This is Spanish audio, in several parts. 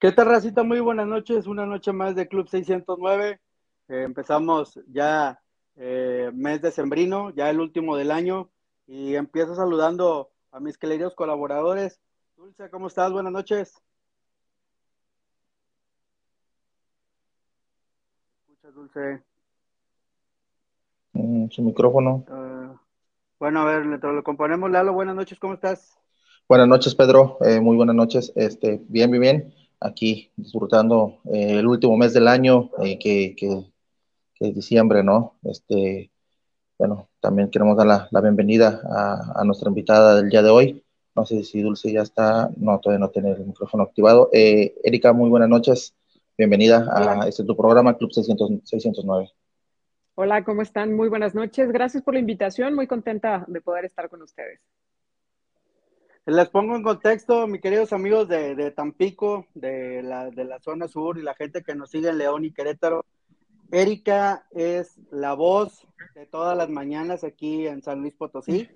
¿Qué tal, Racita? Muy buenas noches. Una noche más de Club 609. Eh, empezamos ya eh, mes de sembrino, ya el último del año. Y empiezo saludando a mis queridos colaboradores. Dulce, ¿cómo estás? Buenas noches. Escucha, Dulce. Mm, su micrófono. Uh, bueno, a ver, lo componemos. Lalo, buenas noches, ¿cómo estás? Buenas noches, Pedro. Eh, muy buenas noches. Este, bien, bien, bien aquí disfrutando eh, el último mes del año, eh, que, que, es diciembre, ¿no? Este, bueno, también queremos dar la, la bienvenida a, a, nuestra invitada del día de hoy. No sé si Dulce ya está, no, todavía no tiene el micrófono activado. Eh, Erika, muy buenas noches. Bienvenida Hola. a este tu programa, Club 600, 609. Hola, ¿cómo están? Muy buenas noches. Gracias por la invitación. Muy contenta de poder estar con ustedes. Les pongo en contexto, mis queridos amigos de, de Tampico, de la, de la, zona sur y la gente que nos sigue en León y Querétaro. Erika es la voz de todas las mañanas aquí en San Luis Potosí.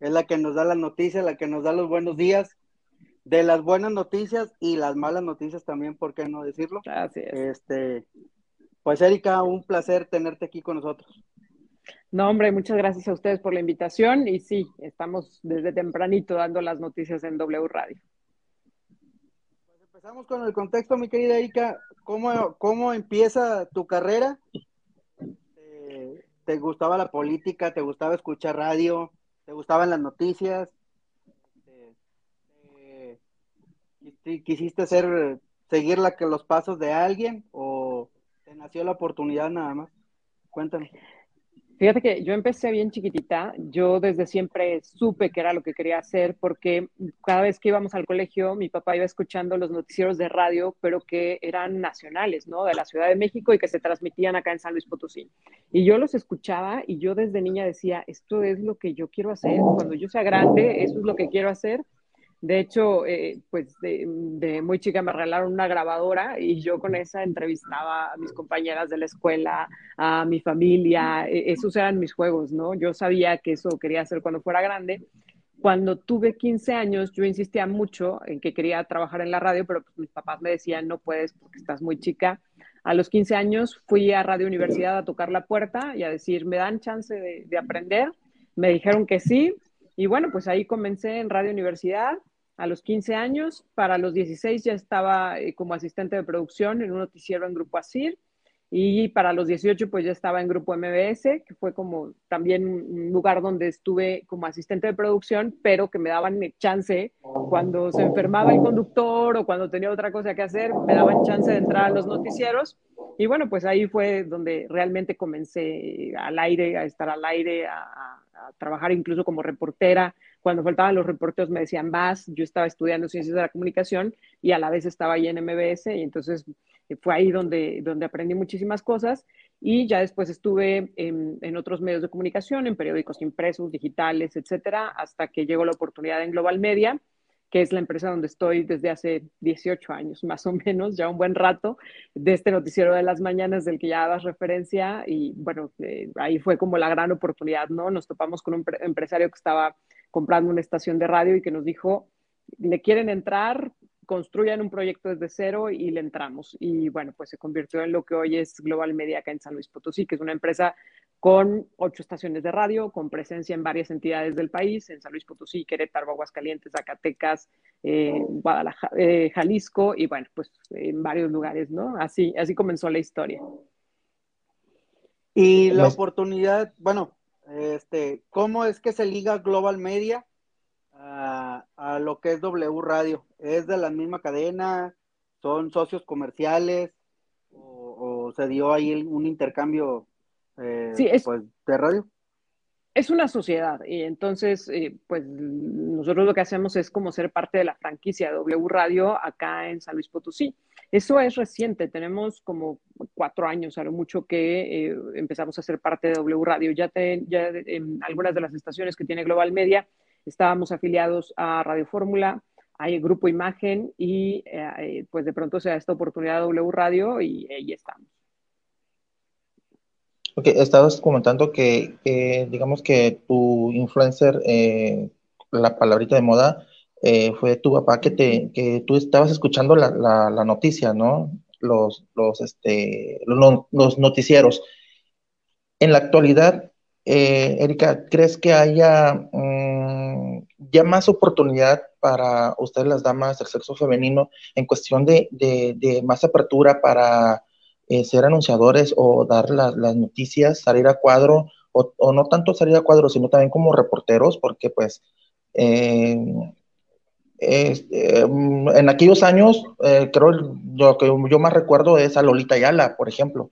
Es la que nos da las noticias, la que nos da los buenos días, de las buenas noticias y las malas noticias también, ¿por qué no decirlo? Así es. Este, pues Erika, un placer tenerte aquí con nosotros. No, hombre, muchas gracias a ustedes por la invitación y sí, estamos desde tempranito dando las noticias en W Radio. Pues empezamos con el contexto, mi querida Erika. ¿Cómo, cómo empieza tu carrera? ¿Te, ¿Te, gustaba la política? ¿Te gustaba escuchar radio? ¿Te gustaban las noticias? ¿Te, ¿Quisiste ser, seguir la, los pasos de alguien o te nació la oportunidad nada más? Cuéntame. Fíjate que yo empecé bien chiquitita, yo desde siempre supe que era lo que quería hacer porque cada vez que íbamos al colegio mi papá iba escuchando los noticieros de radio, pero que eran nacionales, ¿no? De la Ciudad de México y que se transmitían acá en San Luis Potosí. Y yo los escuchaba y yo desde niña decía, esto es lo que yo quiero hacer, cuando yo sea grande, eso es lo que quiero hacer. De hecho, eh, pues de, muy chica me regalaron una grabadora y yo con esa entrevistaba a mis compañeras de la escuela, a mi familia, e, esos eran mis juegos, ¿no? Yo sabía que eso quería hacer cuando fuera grande. Cuando tuve 15 años, yo insistía mucho en que quería trabajar en la radio, pero pues mis papás me decían, no puedes porque estás muy chica. A los 15 años fui a Radio Universidad a tocar la puerta y a decir, ¿me dan chance de aprender? Me dijeron que sí. Y bueno, pues ahí comencé en Radio Universidad a los 15 años. Para los 16 ya estaba eh, como asistente de producción en un noticiero en Grupo ASIR. Y para los 18 pues ya estaba en Grupo MBS, que fue como también un lugar donde estuve como asistente de producción, pero que me daban chance cuando se enfermaba el conductor o cuando tenía otra cosa que hacer, me daban chance de entrar a los noticieros. Y bueno, pues ahí fue donde realmente comencé al aire, a estar al aire, a, a trabajar incluso como reportera, cuando faltaban los reporteros me decían, vas, yo estaba estudiando ciencias de la comunicación y a la vez estaba ahí en MBS y entonces fue ahí donde, donde aprendí muchísimas cosas y ya después estuve en, en, otros medios de comunicación, en periódicos impresos, digitales, etcétera, hasta que llegó la oportunidad en Global Media, que es la empresa donde estoy desde hace 18 años, más o menos, ya un buen rato, de este noticiero de las mañanas del que ya das referencia y bueno, eh, ahí fue como la gran oportunidad, ¿no? Nos topamos con un empresario que estaba comprando una estación de radio y que nos dijo, le quieren entrar, construyan un proyecto desde cero y le entramos. Y bueno, pues se convirtió en lo que hoy es Global Media acá en San Luis Potosí, que es una empresa con ocho estaciones de radio, con presencia en varias entidades del país, en San Luis Potosí, Querétaro, Aguascalientes, Zacatecas, eh, Guadalajara, eh, Jalisco y bueno, pues en varios lugares, ¿no? Así, así comenzó la historia. Y la oportunidad, bueno, este, ¿cómo es que se liga Global Media a, a, lo que es W Radio? ¿Es de la misma cadena? ¿Son socios comerciales? ¿O, o se dio ahí un intercambio eh, sí, es, pues, de radio? Es una sociedad y entonces, eh, pues nosotros lo que hacemos es como ser parte de la franquicia de W Radio acá en San Luis Potosí. Eso es reciente, tenemos como cuatro años, a lo mucho que eh, empezamos a ser parte de W Radio. Ya, te, en algunas de las estaciones que tiene Global Media estábamos afiliados a Radio Fórmula, hay Grupo Imagen y eh, pues de pronto se da esta oportunidad de W Radio y ahí estamos. Ok, estabas comentando que, eh, digamos que tu influencer, eh, la palabrita de moda, eh, fue tu papá que, te, que tú estabas escuchando la, la, noticia, ¿no? Los, los, este, los, noticieros. En la actualidad, eh, Erika, ¿crees que haya mm, ya más oportunidad para ustedes las damas del sexo femenino en cuestión de, de, más apertura para eh, ser anunciadores o dar las noticias, salir a cuadro, o, o, no tanto salir a cuadro, sino también como reporteros, porque pues mm, en aquellos años, eh, creo lo que yo más recuerdo es a Lolita Ayala, por ejemplo.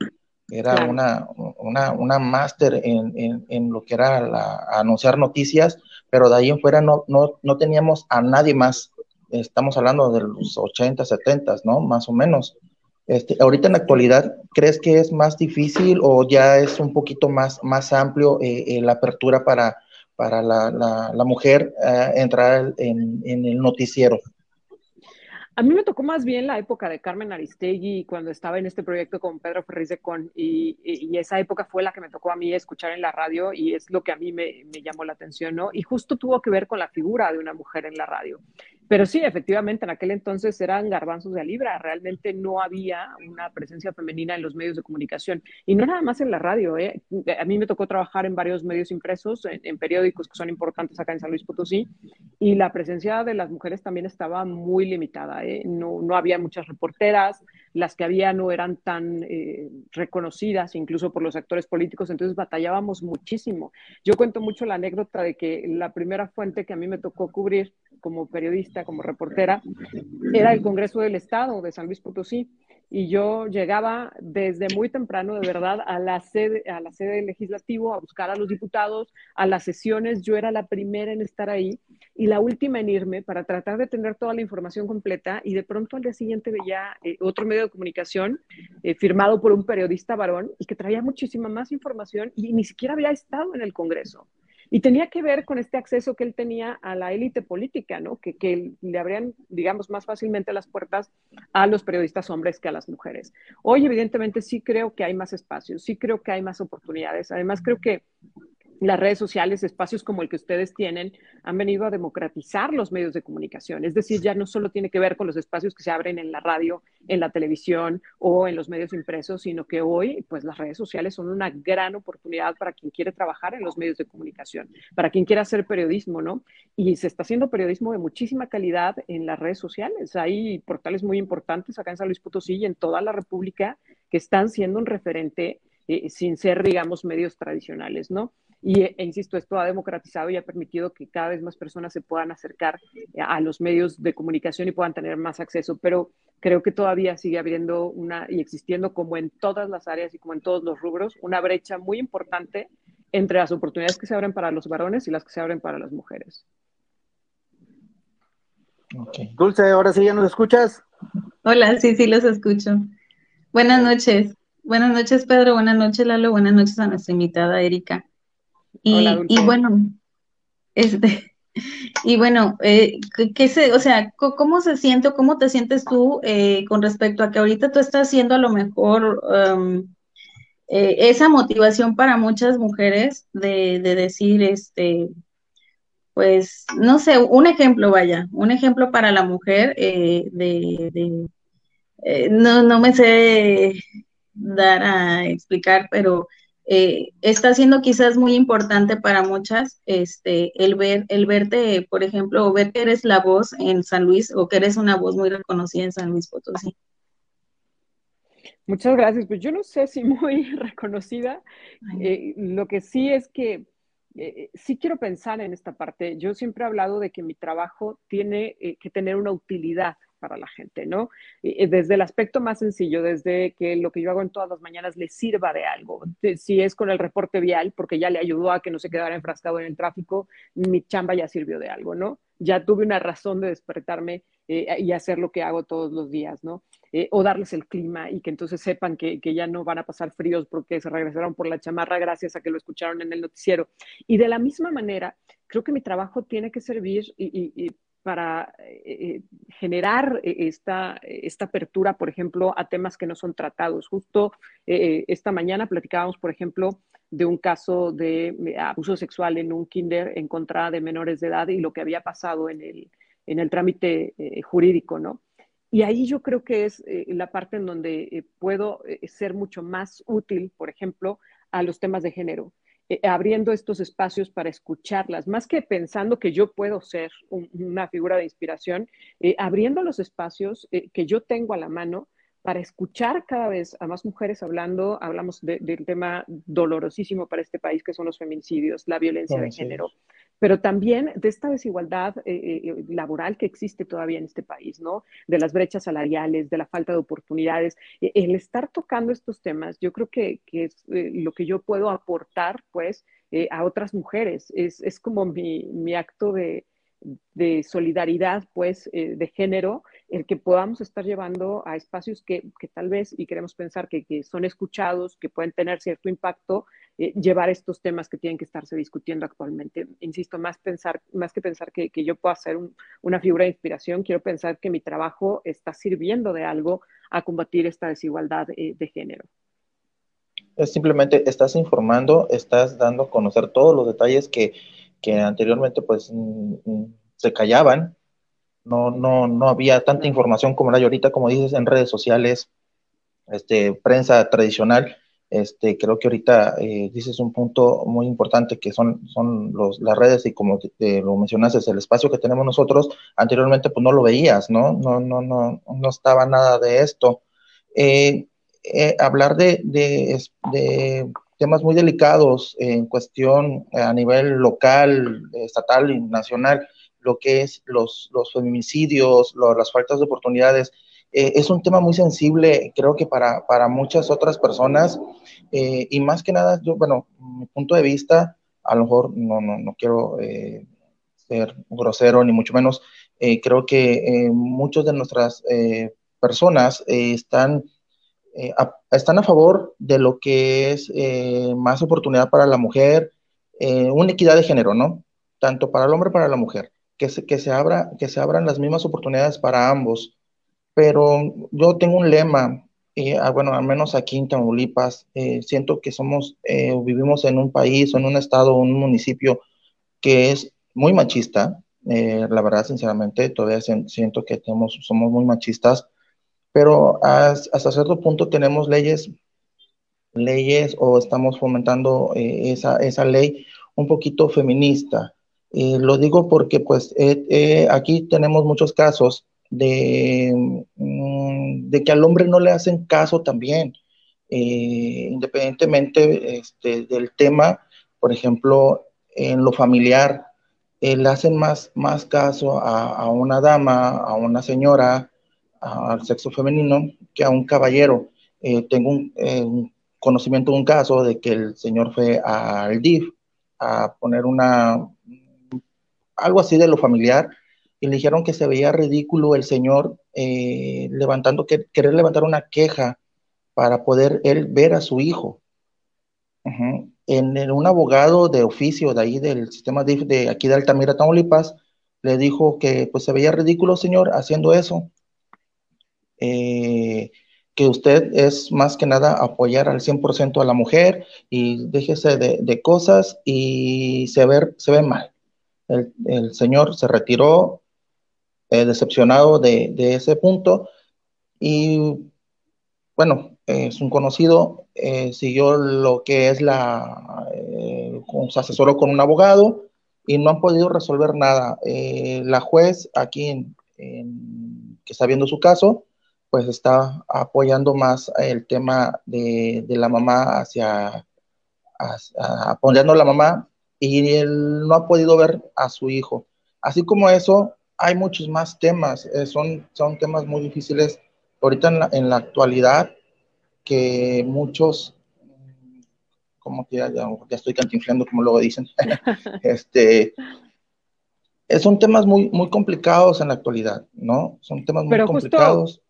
Era una, una, una máster en, en, lo que era anunciar noticias, pero de ahí en fuera no, no, no teníamos a nadie más. Estamos hablando de los 80, 70, ¿no? Más o menos. Este, ahorita en la actualidad, ¿crees que es más difícil o ya es un poquito más, más amplio eh, eh, la apertura para, para la, la, mujer eh, entrar en, en, el noticiero? A mí me tocó más bien la época de Carmen Aristegui cuando estaba en este proyecto con Pedro Ferriz de Con y, y, esa época fue la que me tocó a mí escuchar en la radio y es lo que a mí me, me, llamó la atención, ¿no? Y justo tuvo que ver con la figura de una mujer en la radio. Pero sí, efectivamente, en aquel entonces eran garbanzos de libra, realmente no había una presencia femenina en los medios de comunicación y no nada más en la radio. ¿eh? A mí me tocó trabajar en varios medios impresos, en, periódicos que son importantes acá en San Luis Potosí y la presencia de las mujeres también estaba muy limitada. ¿eh? No, no había muchas reporteras, las que había no eran tan eh, reconocidas, incluso por los actores políticos, entonces batallábamos muchísimo. Yo cuento mucho la anécdota de que la primera fuente que a mí me tocó cubrir como periodista, como reportera, era el Congreso del Estado de San Luis Potosí y yo llegaba desde muy temprano, de verdad, a la sede, a la sede legislativo a buscar a los diputados, a las sesiones. Yo era la primera en estar ahí y la última en irme para tratar de tener toda la información completa. Y de pronto al día siguiente veía eh, otro medio de comunicación eh, firmado por un periodista varón y que traía muchísima más información y ni siquiera había estado en el Congreso. Y tenía que ver con este acceso que él tenía a la élite política, ¿no? Que, que, le abrían, digamos, más fácilmente las puertas a los periodistas hombres que a las mujeres. Hoy, evidentemente, sí creo que hay más espacios, sí creo que hay más oportunidades. Además, creo que las redes sociales, espacios como el que ustedes tienen, han venido a democratizar los medios de comunicación. Es decir, ya no solo tiene que ver con los espacios que se abren en la radio, en la televisión o en los medios impresos, sino que hoy, pues las redes sociales son una gran oportunidad para quien quiere trabajar en los medios de comunicación, para quien quiera hacer periodismo, ¿no? Y se está haciendo periodismo de muchísima calidad en las redes sociales. Hay portales muy importantes acá en San Luis Potosí y en toda la República que están siendo un referente eh, sin ser, digamos, medios tradicionales, ¿no? Y, e, insisto, esto ha democratizado y ha permitido que cada vez más personas se puedan acercar a los medios de comunicación y puedan tener más acceso, pero creo que todavía sigue habiendo una y existiendo como en todas las áreas y como en todos los rubros, una brecha muy importante entre las oportunidades que se abren para los varones y las que se abren para las mujeres. Dulce, ahora sí ya nos escuchas. Hola, sí, sí los escucho. Buenas noches. Buenas noches, Pedro. Buenas noches, Lalo. Buenas noches a nuestra invitada, Erika. Y, bueno, este, y bueno, eh, ¿qué se, o sea, cómo se siente o cómo te sientes tú eh, con respecto a que ahorita tú estás haciendo a lo mejor um, eh, esa motivación para muchas mujeres de, decir, este, pues, no sé, un ejemplo, vaya, un ejemplo para la mujer de, de no, no me sé dar a explicar, pero eh, está siendo quizás muy importante para muchas este, el, ver, el verte, por ejemplo, o ver que eres la voz en San Luis o que eres una voz muy reconocida en San Luis Potosí. Muchas gracias. Pues yo no sé si muy reconocida. Eh, lo que sí es que eh, sí quiero pensar en esta parte. Yo siempre he hablado de que mi trabajo tiene que tener una utilidad para la gente, ¿no? desde el aspecto más sencillo, desde que lo que yo hago en todas las mañanas le sirva de algo. Si es con el reporte vial, porque ya le ayudó a que no se quedara enfrascado en el tráfico, mi chamba ya sirvió de algo, ¿no? Ya tuve una razón de despertarme eh, y hacer lo que hago todos los días, ¿no? Eh, o darles el clima y que entonces sepan que, ya no van a pasar fríos porque se regresaron por la chamarra gracias a que lo escucharon en el noticiero. Y de la misma manera, creo que mi trabajo tiene que servir y para eh, eh, generar eh, esta, esta apertura, por ejemplo, a temas que no son tratados. Justo esta mañana platicábamos, por ejemplo, de un caso de abuso sexual en un kinder en contra de menores de edad y lo que había pasado en el, en el trámite jurídico, ¿no? Y ahí yo creo que es la parte en donde puedo ser mucho más útil, por ejemplo, a los temas de género, abriendo estos espacios para escucharlas, más que pensando que yo puedo ser una figura de inspiración, abriendo los espacios que yo tengo a la mano para escuchar cada vez a más mujeres hablando, hablamos del tema dolorosísimo para este país, que son los feminicidios, la violencia de género, pero también de esta desigualdad eh, eh, eh, laboral que existe todavía en este país, ¿no? De las brechas salariales, de la falta de oportunidades. El estar tocando estos temas, yo creo que, es lo que yo puedo aportar, pues, a otras mujeres. Es, es como mi, mi acto de, de solidaridad, pues, eh, de género, el que podamos estar llevando a espacios que, tal vez, y queremos pensar que, son escuchados, que pueden tener cierto impacto, eh, llevar estos temas que tienen que estarse discutiendo actualmente. Insisto, más, pensar, más que pensar que, yo pueda ser una figura de inspiración, quiero pensar que mi trabajo está sirviendo de algo a combatir esta desigualdad eh, de género. Simplemente estás informando, estás dando a conocer todos los detalles que que anteriormente pues mm, mm, se callaban, no, no, no había tanta información como la hay ahorita, como dices, en redes sociales, este, prensa tradicional. Este, creo que ahorita eh, dices un punto muy importante que son, son los, las redes y como lo mencionaste, el espacio que tenemos nosotros, anteriormente pues no lo veías, ¿no? No, no, no, no estaba nada de esto. Eh, eh, hablar de, de, de, temas muy delicados en cuestión a nivel local, estatal y nacional, lo que es los, los feminicidios, las faltas de oportunidades. Eh, es un tema muy sensible, creo que para, para muchas otras personas, eh, y más que nada, yo, bueno, mi punto de vista, a lo mejor no, no, no quiero ser grosero, ni mucho menos, creo que muchas de nuestras personas están eh, están a favor de lo que es eh, más oportunidad para la mujer, eh, una equidad de género, ¿no? Tanto para el hombre como para la mujer, que se, que, se abra, que se abran las mismas oportunidades para ambos. Pero yo tengo un lema, ah, bueno, al menos aquí en Tamaulipas, siento que somos, vivimos en un país o en un estado o un municipio que es muy machista. la verdad, sinceramente, todavía siento que tenemos, somos muy machistas pero hasta cierto punto tenemos leyes, leyes o estamos fomentando eh, esa, esa, ley un poquito feminista. Lo digo porque pues aquí tenemos muchos casos de, mm, de que al hombre no le hacen caso también, eh, independientemente este, del tema, por ejemplo, en lo familiar, eh, le hacen más, más caso a, a, una dama, a una señora, al sexo femenino que a un caballero. Eh, tengo un, conocimiento de un caso de que el señor fue al DIF a poner una algo así de lo familiar y le dijeron que se veía ridículo el señor eh, levantando, que, querer levantar una queja para poder él ver a su hijo. en, un abogado de oficio de ahí del sistema DIF de aquí de Altamira, Tamaulipas, le dijo que pues se veía ridículo, señor, haciendo eso eh, que usted es más que nada apoyar al 100% a la mujer y déjese de, cosas y se ve, se ve mal. El, señor se retiró eh, decepcionado de, ese punto y bueno, es un conocido, eh, siguió lo que es la, se asesoró con un abogado y no han podido resolver nada. la juez aquí que está viendo su caso, pues está apoyando más el tema de, la mamá hacia, apoyando a la mamá y él no ha podido ver a su hijo. Así como eso, hay muchos más temas, eh, son, son temas muy difíciles ahorita en la, en la actualidad que muchos, como que ya, ya, estoy cantinflando como luego dicen, este, eh, son temas muy, muy complicados en la actualidad, ¿no? Son temas muy complicados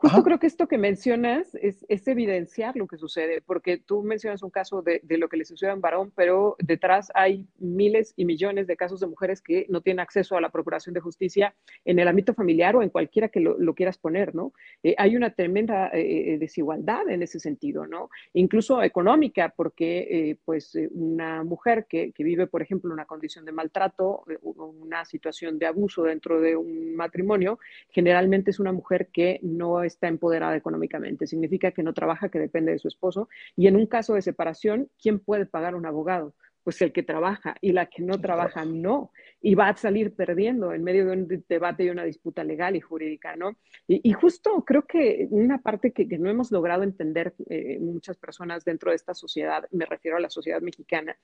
Justo creo que esto que mencionas es, evidenciar lo que sucede, porque tú mencionas un caso de, lo que le sucede a un varón, pero detrás hay miles y millones de casos de mujeres que no tienen acceso a la procuración de justicia en el ámbito familiar o en cualquiera que lo, quieras poner, ¿no? Eh, hay una tremenda eh, eh, desigualdad en ese sentido, ¿no? Incluso económica, porque pues una mujer que, que, vive, por ejemplo, una condición de maltrato, una situación de abuso dentro de un matrimonio, generalmente es una mujer que no está empoderada económicamente. Significa que no trabaja, que depende de su esposo. Y en un caso de separación, ¿quién puede pagar un abogado? Pues el que trabaja y la que no trabaja no. Y va a salir perdiendo en medio de un debate y una disputa legal y jurídica, ¿no? Y, justo creo que una parte que, no hemos logrado entender eh, muchas personas dentro de esta sociedad, me refiero a la sociedad mexicana,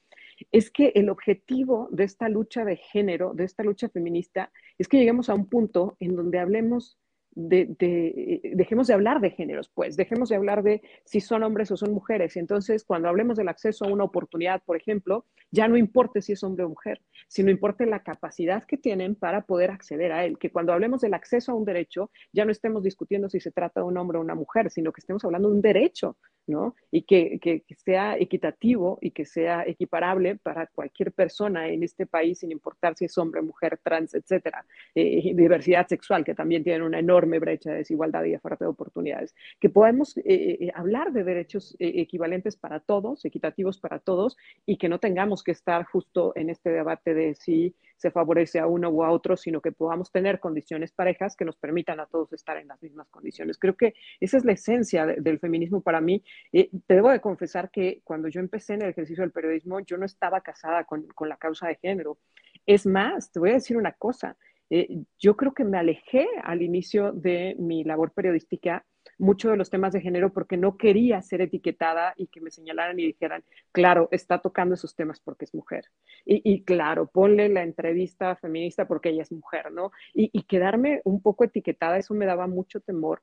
es que el objetivo de esta lucha de género, de esta lucha feminista, es que lleguemos a un punto en donde hablemos de, eh, dejemos de hablar de géneros, pues, dejemos de hablar de si son hombres o son mujeres. Y entonces, cuando hablemos del acceso a una oportunidad, por ejemplo, ya no importe si es hombre o mujer, sino importe la capacidad que tienen para poder acceder a él. Que cuando hablemos del acceso a un derecho, ya no estemos discutiendo si se trata de un hombre o una mujer, sino que estemos hablando de un derecho, ¿no? Y que, sea equitativo y que sea equiparable para cualquier persona en este país, sin importar si es hombre, mujer, trans, etcétera. Eh, diversidad sexual, que también tiene una enorme brecha de desigualdad y de falta de oportunidades. Que podemos eh, eh, hablar de derechos equivalentes para todos, equitativos para todos, y que no tengamos que estar justo en este debate de si se favorece a uno u a otro, sino que podamos tener condiciones parejas que nos permitan a todos estar en las mismas condiciones. Creo que esa es la esencia del feminismo para mí. te debo de confesar que cuando yo empecé en el ejercicio del periodismo, yo no estaba casada con, con la causa de género. Es más, te voy a decir una cosa, eh, yo creo que me alejé al inicio de mi labor periodística mucho de los temas de género porque no quería ser etiquetada y que me señalaran y dijeran, claro, está tocando esos temas porque es mujer. Y, claro, ponle la entrevista feminista porque ella es mujer, ¿no? y quedarme un poco etiquetada, eso me daba mucho temor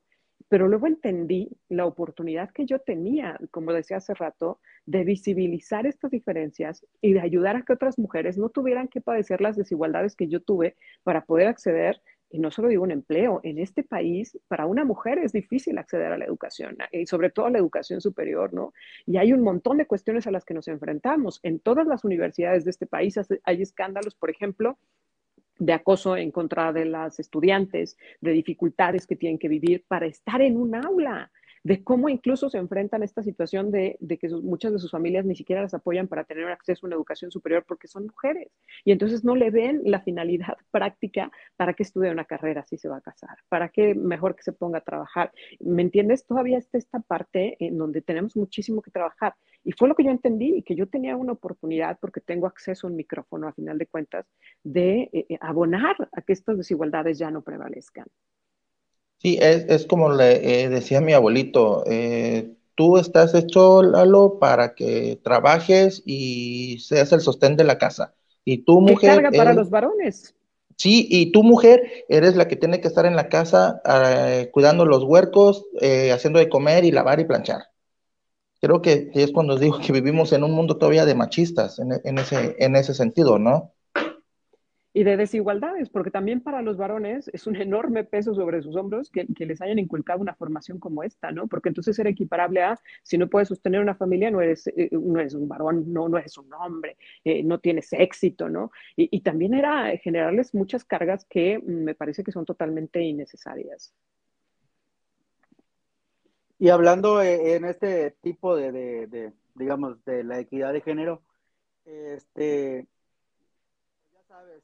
pero luego entendí la oportunidad que yo tenía, como decía hace rato, de visibilizar estas diferencias y de ayudar a que otras mujeres no tuvieran que padecer las desigualdades que yo tuve para poder acceder, y no solo digo un empleo, en este país para una mujer es difícil acceder a la educación y sobre todo a la educación superior, ¿no? Y hay un montón de cuestiones a las que nos enfrentamos. En todas las universidades de este país hay escándalos, por ejemplo, de acoso en contra de las estudiantes, de dificultades que tienen que vivir para estar en un aula de cómo incluso se enfrentan a esta situación de, que muchas de sus familias ni siquiera las apoyan para tener acceso a una educación superior porque son mujeres. Y entonces no le ven la finalidad práctica para que estudie una carrera si se va a casar, para que mejor que se ponga a trabajar. ¿Me entiendes? Todavía está esta parte en donde tenemos muchísimo que trabajar. Y fue lo que yo entendí y que yo tenía una oportunidad, porque tengo acceso a un micrófono a final de cuentas, de eh, eh, abonar a que estas desigualdades ya no prevalezcan. Sí, es, es como le eh, decía mi abuelito, eh, tú estás hecho, Lalo, para que trabajes y seas el sostén de la casa. Y tú, mujer... carga para los varones. Sí, y tu mujer eres la que tiene que estar en la casa eh, cuidando los huercos, haciendo de comer y lavar y planchar. Creo que, es cuando digo que vivimos en un mundo todavía de machistas, en, en, ese, en ese sentido, ¿no? Y de desigualdades, porque también para los varones es un enorme peso sobre sus hombros que, les hayan inculcado una formación como esta, ¿no? Porque entonces era equiparable a, si no puedes sostener una familia, no eres, eh, no eres un varón, no, no eres un hombre, eh, no tienes éxito, ¿no? Y, también era generarles muchas cargas que me parece que son totalmente innecesarias. Y hablando eh, en este tipo de, de digamos, de la equidad de género, este,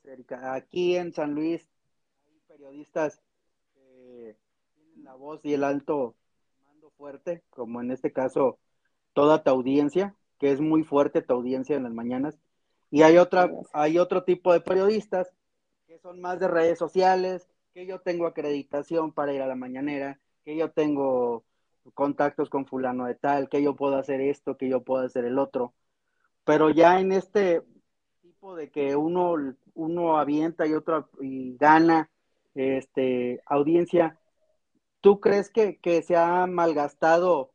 sabes, Erika, aquí en San Luis hay periodistas que tienen la voz y el alto mando fuerte, como en este caso toda tu audiencia, que es muy fuerte tu audiencia en las mañanas. Y hay otra, hay otro tipo de periodistas que son más de redes sociales, que yo tengo acreditación para ir a la mañanera, que yo tengo contactos con fulano de tal, que yo puedo hacer esto, que yo puedo hacer el otro. Pero ya en este de que uno, uno avienta y otro y gana este, audiencia, ¿tú crees que, se ha malgastado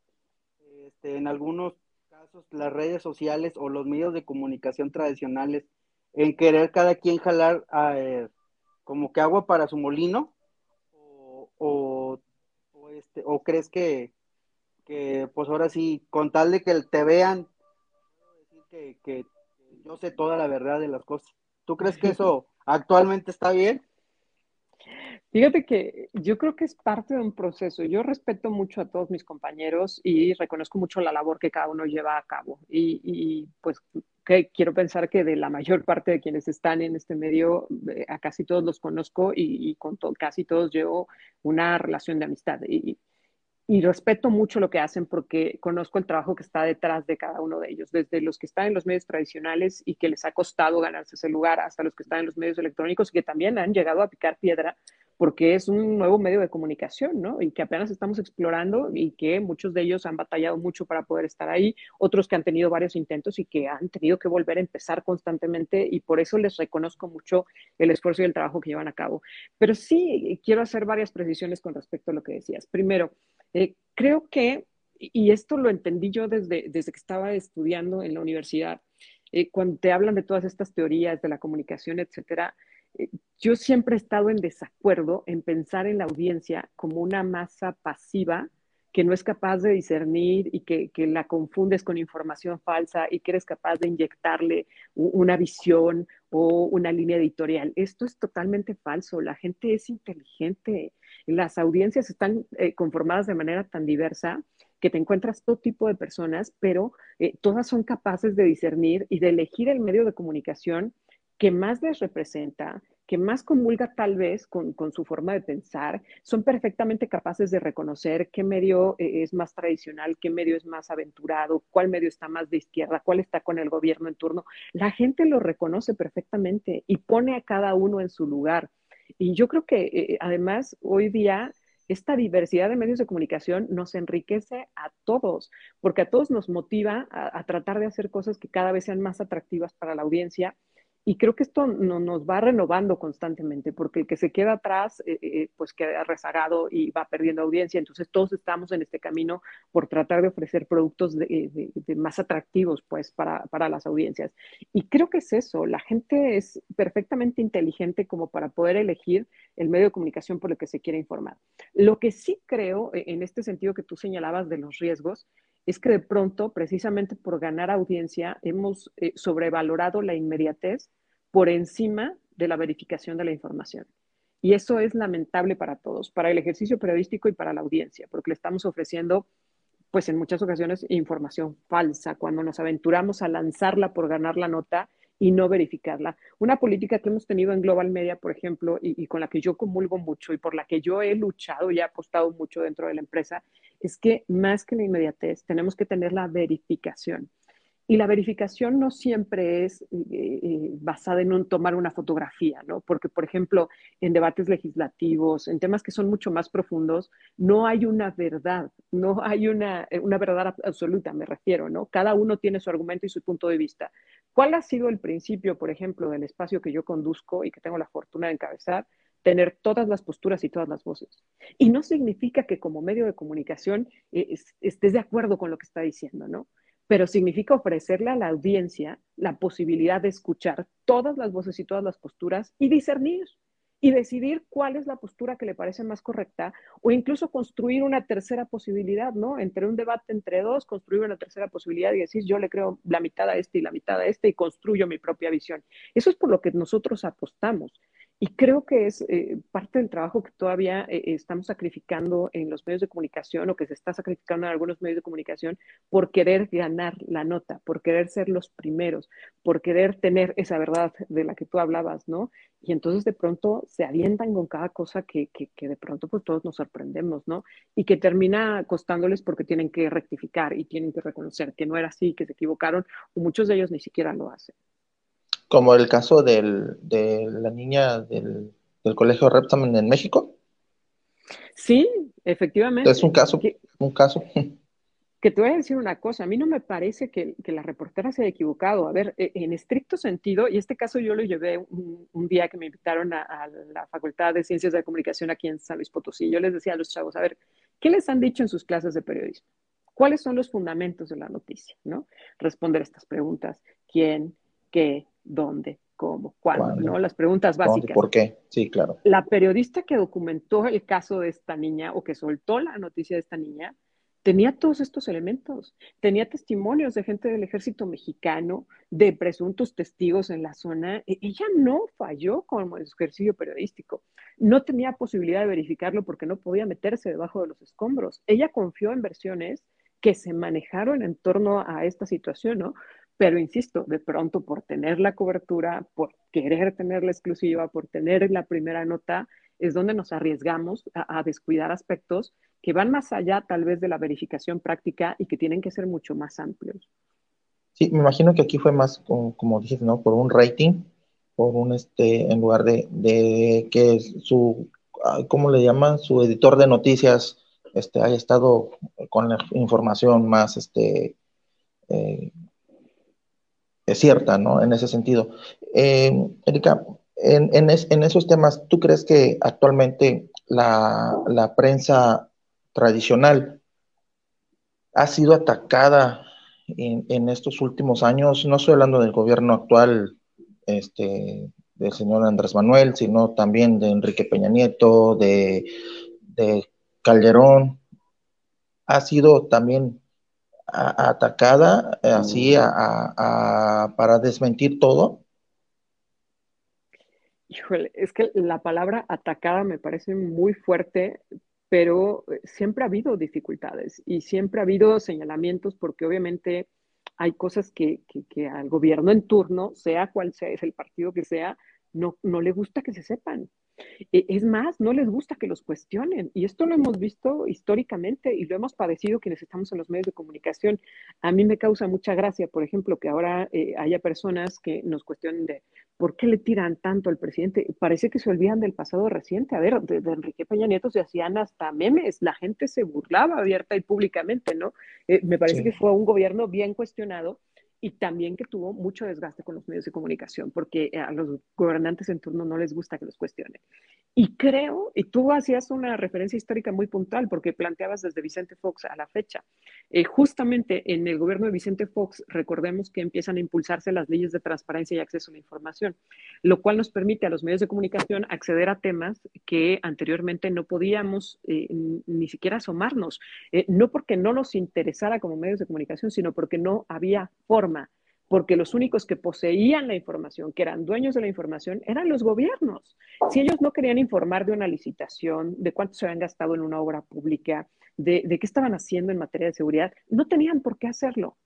este, en algunos casos las redes sociales o los medios de comunicación tradicionales en querer cada quien jalar a, eh, como que agua para su molino? O, este, o crees que, que, pues ahora sí, con tal de que te vean, que, que yo sé toda la verdad de las cosas. ¿Tú crees que eso actualmente está bien? Fíjate que yo creo que es parte de un proceso. Yo respeto mucho a todos mis compañeros y reconozco mucho la labor que cada uno lleva a cabo. Y, pues que quiero pensar que de la mayor parte de quienes están en este medio, eh, a casi todos los conozco y, con casi todos llevo una relación de amistad. Y, y respeto mucho lo que hacen porque conozco el trabajo que está detrás de cada uno de ellos, desde los que están en los medios tradicionales y que les ha costado ganarse ese lugar, hasta los que están en los medios electrónicos y que también han llegado a picar piedra porque es un nuevo medio de comunicación, ¿no? Y que apenas estamos explorando y que muchos de ellos han batallado mucho para poder estar ahí, otros que han tenido varios intentos y que han tenido que volver a empezar constantemente y por eso les reconozco mucho el esfuerzo y el trabajo que llevan a cabo. Pero sí quiero hacer varias precisiones con respecto a lo que decías. Primero, eh, creo que, y esto lo entendí yo desde, desde que estaba estudiando en la universidad, eh, cuando te hablan de todas estas teorías de la comunicación, etcétera, eh, yo siempre he estado en desacuerdo en pensar en la audiencia como una masa pasiva que no es capaz de discernir y que, que, la confundes con información falsa y que eres capaz de inyectarle una visión o una línea editorial. Esto es totalmente falso. La gente es inteligente. Las audiencias están eh, conformadas de manera tan diversa que te encuentras todo tipo de personas, pero eh, todas son capaces de discernir y de elegir el medio de comunicación que más les representa, que más comulga tal vez con, su forma de pensar, son perfectamente capaces de reconocer qué medio eh, es más tradicional, qué medio es más aventurado, cuál medio está más de izquierda, cuál está con el gobierno en turno. La gente lo reconoce perfectamente y pone a cada uno en su lugar. Y yo creo que eh, además hoy día esta diversidad de medios de comunicación nos enriquece a todos, porque a todos nos motiva a tratar de hacer cosas que cada vez sean más atractivas para la audiencia y creo que esto no, nos va renovando constantemente, porque el que se queda atrás, eh, eh, pues queda rezagado y va perdiendo audiencia. Entonces todos estamos en este camino por tratar de ofrecer productos de, más atractivos, pues, para, para, las audiencias. Y creo que es eso, la gente es perfectamente inteligente como para poder elegir el medio de comunicación por el que se quiere informar. Lo que sí creo, e, en este sentido que tú señalabas de los riesgos, es que de pronto, precisamente por ganar audiencia, hemos eh, sobrevalorado la inmediatez por encima de la verificación de la información. Y eso es lamentable para todos, para el ejercicio periodístico y para la audiencia, porque le estamos ofreciendo, pues en muchas ocasiones, información falsa. Cuando nos aventuramos a lanzarla por ganar la nota, y no verificarla. Una política que hemos tenido en Global Media, por ejemplo, y, con la que yo comulgo mucho y por la que yo he luchado y he apostado mucho dentro de la empresa, es que más que la inmediatez, tenemos que tener la verificación. Y la verificación no siempre es eh, eh, basada en tomar una fotografía, ¿no? Porque, por ejemplo, en debates legislativos, en temas que son mucho más profundos, no hay una verdad, no hay una, eh, una verdad absoluta, me refiero, ¿no? Cada uno tiene su argumento y su punto de vista. ¿Cuál ha sido el principio, por ejemplo, del espacio que yo conduzco y que tengo la fortuna de encabezar? Tener todas las posturas y todas las voces. Y no significa que como medio de comunicación eh, estés de acuerdo con lo que está diciendo, ¿no? Pero significa ofrecerle a la audiencia la posibilidad de escuchar todas las voces y todas las posturas y discernir y decidir cuál es la postura que le parece más correcta o incluso construir una tercera posibilidad, ¿no? Entre un debate entre dos, construir una tercera posibilidad y decir yo le creo la mitad a este y la mitad a este y construyo mi propia visión. Eso es por lo que nosotros apostamos. Y creo que es eh, parte del trabajo que todavía eh, estamos sacrificando en los medios de comunicación o que se está sacrificando en algunos medios de comunicación por querer ganar la nota, por querer ser los primeros, por querer tener esa verdad de la que tú hablabas, ¿no? Y entonces de pronto se avientan con cada cosa que, que, que de pronto pues todos nos sorprendemos, ¿no? Y que termina costándoles porque tienen que rectificar y tienen que reconocer que no era así, que se equivocaron, o muchos de ellos ni siquiera lo hacen como el caso del, de la niña del, colegio Reptam en México. Sí, efectivamente. Es un caso, un caso. Que te voy a decir una cosa, a mí no me parece que, la reportera se haya equivocado. A ver, e, en estricto sentido, y este caso yo lo llevé un, día que me invitaron a, la Facultad de Ciencias de la Comunicación aquí en San Luis Potosí, yo les decía a los chavos, a ver, ¿qué les han dicho en sus clases de periodismo? ¿Cuáles son los fundamentos de la noticia? ¿no? Responder estas preguntas. ¿Quién? ¿Qué? Dónde, cómo, ¿Cuándo? ¿no? Las preguntas básicas. ¿Por qué? Sí, claro. La periodista que documentó el caso de esta niña o que soltó la noticia de esta niña tenía todos estos elementos. Tenía testimonios de gente del ejército mexicano, de presuntos testigos en la zona. E, ella no falló como ejercicio periodístico. No tenía posibilidad de verificarlo porque no podía meterse debajo de los escombros. Ella confió en versiones que se manejaron en torno a esta situación, ¿no? Pero insisto, de pronto por tener la cobertura, por querer tener la exclusiva, por tener la primera nota, es donde nos arriesgamos a, descuidar aspectos que van más allá tal vez de la verificación práctica y que tienen que ser mucho más amplios. Sí, me imagino que aquí fue más, como, como dijiste, ¿no? Por un rating, por un, este, en lugar de, de que su, ah, ¿cómo le llaman? Su editor de noticias este, haya estado con la información más, este, eh, es cierta, ¿no? En ese sentido. Eh, Erika, en, esos temas, ¿tú crees que actualmente la, prensa tradicional ha sido atacada en, estos últimos años? No estoy hablando del gobierno actual este, del señor Andrés Manuel, sino también de Enrique Peña Nieto, de, Calderón. Ha sido también atacada así para desmentir todo? Híjole, es que la palabra atacada me parece muy fuerte, pero eh, siempre ha habido dificultades y siempre ha habido señalamientos porque obviamente hay cosas que, que, al gobierno en turno, sea cual sea, es el partido que sea, no, no le gusta que se sepan. E, es más, no les gusta que los cuestionen. Y esto lo hemos visto históricamente y lo hemos padecido quienes estamos en los medios de comunicación. A mí me causa mucha gracia, por ejemplo, que ahora eh, haya personas que nos cuestionen de por qué le tiran tanto al presidente. Parece que se olvidan del pasado reciente. A ver, de, Enrique Peña Nieto se hacían hasta memes. La gente se burlaba abierta y públicamente, ¿no? Eh, me parece que fue un gobierno bien cuestionado y también que tuvo mucho desgaste con los medios de comunicación, porque a los gobernantes en turno no les gusta que los cuestionen. Y creo, y tú hacías una referencia histórica muy puntual, porque planteabas desde Vicente Fox a la fecha. Eh, justamente en el gobierno de Vicente Fox, recordemos que empiezan a impulsarse las leyes de transparencia y acceso a la información, lo cual nos permite a los medios de comunicación acceder a temas que anteriormente no podíamos eh, ni siquiera asomarnos, eh, no porque no nos interesara como medios de comunicación, sino porque no había forma porque los únicos que poseían la información, que eran dueños de la información, eran los gobiernos. Si ellos no querían informar de una licitación, de cuánto se habían gastado en una obra pública, de, qué estaban haciendo en materia de seguridad, no tenían por qué hacerlo.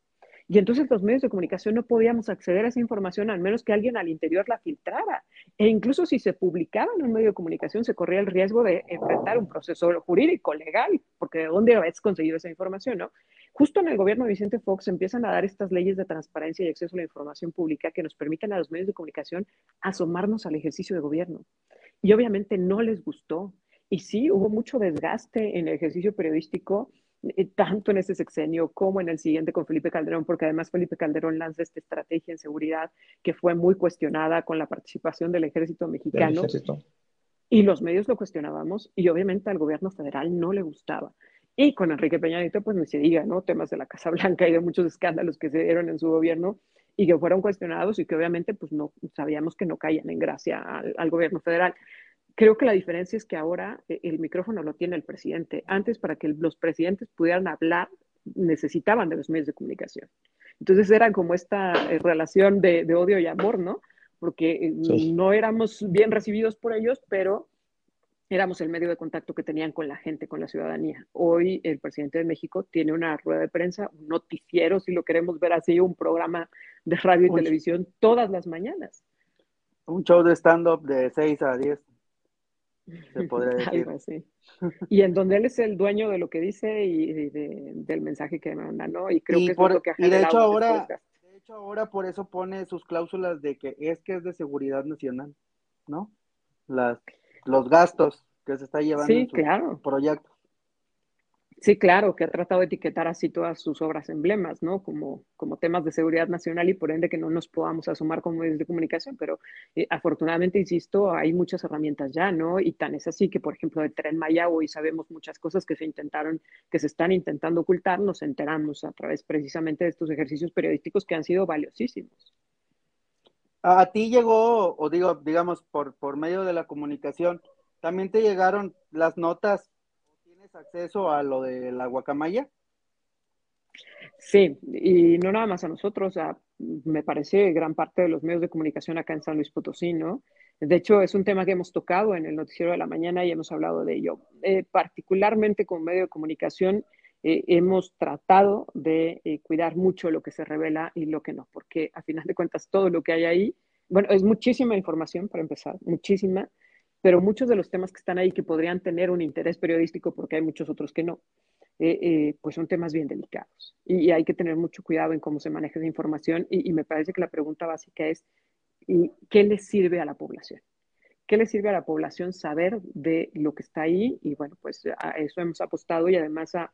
Y entonces los medios de comunicación no podíamos acceder a esa información al menos que alguien al interior la filtrara. E incluso si se publicaba en un medio de comunicación, se corría el riesgo de enfrentar un proceso jurídico, legal, porque de dónde habías conseguido esa información, ¿no? Justo en el gobierno de Vicente Fox empiezan a dar estas leyes de transparencia y acceso a la información pública que nos permiten a los medios de comunicación asomarnos al ejercicio de gobierno. Y obviamente no les gustó. Y sí, hubo mucho desgaste en el ejercicio periodístico, eh, tanto en ese sexenio como en el siguiente con Felipe Calderón, porque además Felipe Calderón lanza esta estrategia en seguridad que fue muy cuestionada con la participación del ejército mexicano. Y los medios lo cuestionábamos y obviamente al gobierno federal no le gustaba. Y con Enrique Peña Nieto, pues ni se diga, ¿no? Temas de la Casa Blanca y de muchos escándalos que se dieron en su gobierno y que fueron cuestionados y que obviamente pues no sabíamos que no caían en gracia al, gobierno federal. Creo que la diferencia es que ahora eh, el micrófono lo tiene el presidente. Antes, para que los presidentes pudieran hablar, necesitaban de los medios de comunicación. Entonces era como esta eh, relación de, odio y amor, ¿no? Porque eh, no éramos bien recibidos por ellos, pero éramos el medio de contacto que tenían con la gente, con la ciudadanía. Hoy el presidente de México tiene una rueda de prensa, un noticiero, si lo queremos ver así, un programa de radio y televisión todas las mañanas. Un show de stand-up de 6 a 10, se podría decir. Y en donde él es el dueño de lo que dice y, del mensaje que manda, ¿no? Y creo que es lo que ha Y de hecho ahora, de hecho ahora por eso pone sus cláusulas de que es que es de seguridad nacional, ¿no? Las los gastos que se está llevando sí, claro. proyecto. Sí, claro, que ha tratado de etiquetar así todas sus obras emblemas, ¿no? Como, como temas de seguridad nacional y por ende que no nos podamos asomar como medios de comunicación, pero eh, afortunadamente, insisto, hay muchas herramientas ya, ¿no? Y tan es así que, por ejemplo, de Tren Maya hoy sabemos muchas cosas que se intentaron, que se están intentando ocultar, nos enteramos a través precisamente de estos ejercicios periodísticos que han sido valiosísimos. A, ti llegó, o digo, digamos, por, por medio de la comunicación, ¿también te llegaron las notas? ¿Tienes acceso a lo de la guacamaya? Sí, y no nada más a nosotros, me parece gran parte de los medios de comunicación acá en San Luis Potosí, ¿no? De hecho, es un tema que hemos tocado en el noticiero de la mañana y hemos hablado de ello. Eh, particularmente como medio de comunicación, eh, hemos tratado de eh, cuidar mucho lo que se revela y lo que no, porque a final de cuentas todo lo que hay ahí, bueno, es muchísima información para empezar, muchísima, pero muchos de los temas que están ahí que podrían tener un interés periodístico, porque hay muchos otros que no, pues son temas bien delicados y, hay que tener mucho cuidado en cómo se maneja esa información y, y me parece que la pregunta básica es y qué le sirve a la población. ¿Qué le sirve a la población saber de lo que está ahí? Y bueno, pues a eso hemos apostado y además a,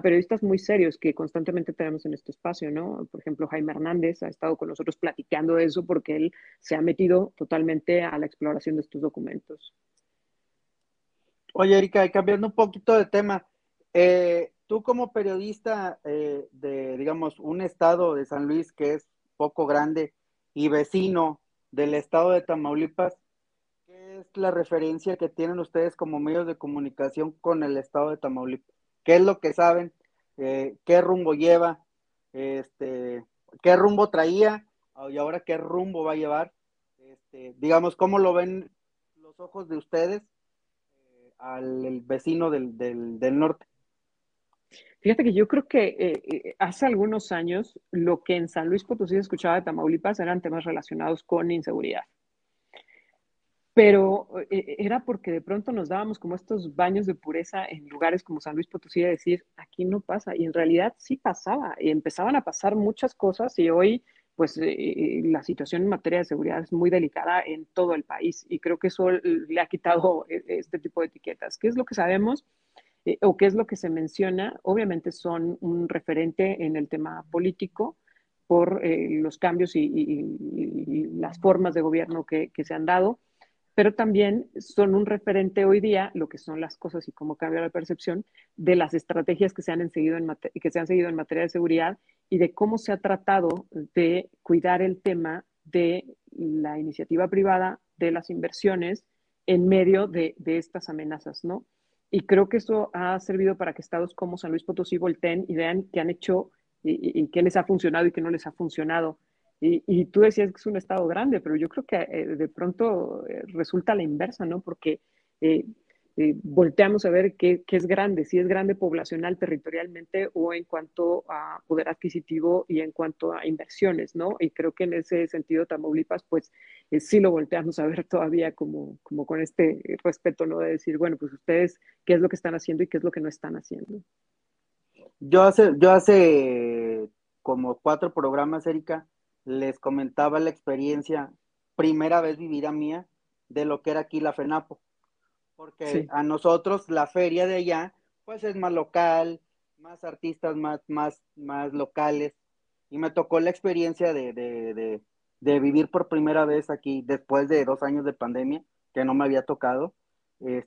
periodistas muy serios que constantemente tenemos en este espacio, ¿no? Por ejemplo, Jaime Hernández ha estado con nosotros platicando de eso porque él se ha metido totalmente a la exploración de estos documentos. Oye, Erika, cambiando un poquito de tema, eh, tú como periodista eh, de, digamos, un estado de San Luis que es poco grande y vecino del estado de Tamaulipas, ¿qué es la referencia que tienen ustedes como medios de comunicación con el estado de Tamaulipas? ¿Qué es lo que saben? Eh, ¿Qué rumbo lleva? Este, ¿Qué rumbo traía? Y ahora qué rumbo va a llevar? Este, digamos, ¿cómo lo ven los ojos de ustedes eh, al vecino del, del, norte? Fíjate que yo creo que eh, hace algunos años lo que en San Luis Potosí se escuchaba de Tamaulipas eran temas relacionados con inseguridad pero eh, era porque de pronto nos dábamos como estos baños de pureza en lugares como San Luis Potosí de decir, aquí no pasa, y en realidad sí pasaba, y empezaban a pasar muchas cosas y hoy pues eh, eh, la situación en materia de seguridad es muy delicada en todo el país y creo que eso le ha quitado este tipo de etiquetas. ¿Qué es lo que sabemos o qué es lo que se menciona? Obviamente son un referente en el tema político por los cambios y, las formas de gobierno que se han dado pero también son un referente hoy día, lo que son las cosas y cómo cambia la percepción, de las estrategias que se han, seguido en que se han seguido en materia de seguridad y de cómo se ha tratado de cuidar el tema de la iniciativa privada, de las inversiones en medio de, estas amenazas, ¿no? Y creo que eso ha servido para que estados como San Luis Potosí volteen y vean qué han hecho y qué les ha funcionado y qué no les ha funcionado y, tú decías que es un estado grande, pero yo creo que eh, de pronto eh, resulta la inversa, ¿no? Porque eh, volteamos a ver qué, es grande, si es grande poblacional, territorialmente o en cuanto a poder adquisitivo y en cuanto a inversiones, ¿no? Y creo que en ese sentido Tamaulipas, pues sí lo volteamos a ver todavía como, como con este respeto, ¿no? De decir, bueno, pues ustedes, ¿qué es lo que están haciendo y qué es lo que no están haciendo? Yo hace, yo hace como cuatro programas, Erika, les comentaba la experiencia, primera vez vivida mía, de lo que era aquí la FENAPO. Porque a nosotros la feria de allá, pues es más local, más artistas más, más, más locales. Y me tocó la experiencia de, de, de, vivir por primera vez aquí, después de dos años de pandemia, que no me había tocado,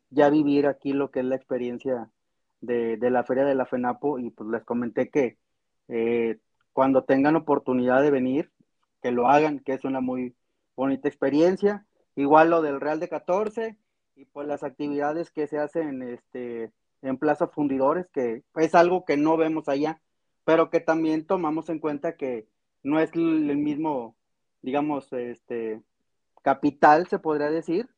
ya vivir aquí lo que es la experiencia de, la feria de la FENAPO. Y pues les comenté que eh, cuando tengan oportunidad de venir, que lo hagan, que es una muy bonita experiencia. Igual lo del Real de 14 y pues las actividades que se hacen este, en Plaza Fundidores, que es algo que no vemos allá, pero que también tomamos en cuenta que no es el mismo, digamos, este capital, se podría decir,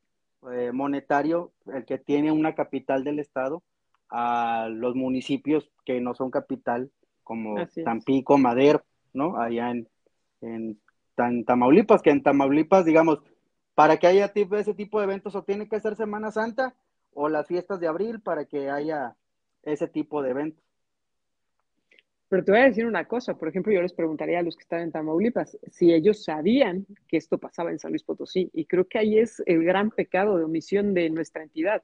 eh, monetario, el que tiene una capital del estado, a los municipios que no son capital, como Tampico, Madero, ¿no? Allá en, en en Tamaulipas, que en Tamaulipas, digamos, para que haya ese tipo de eventos o tiene que ser Semana Santa o las fiestas de abril para que haya ese tipo de eventos. Pero te voy a decir una cosa, por ejemplo, yo les preguntaría a los que están en Tamaulipas si ellos sabían que esto pasaba en San Luis Potosí, y creo que ahí es el gran pecado de omisión de nuestra entidad,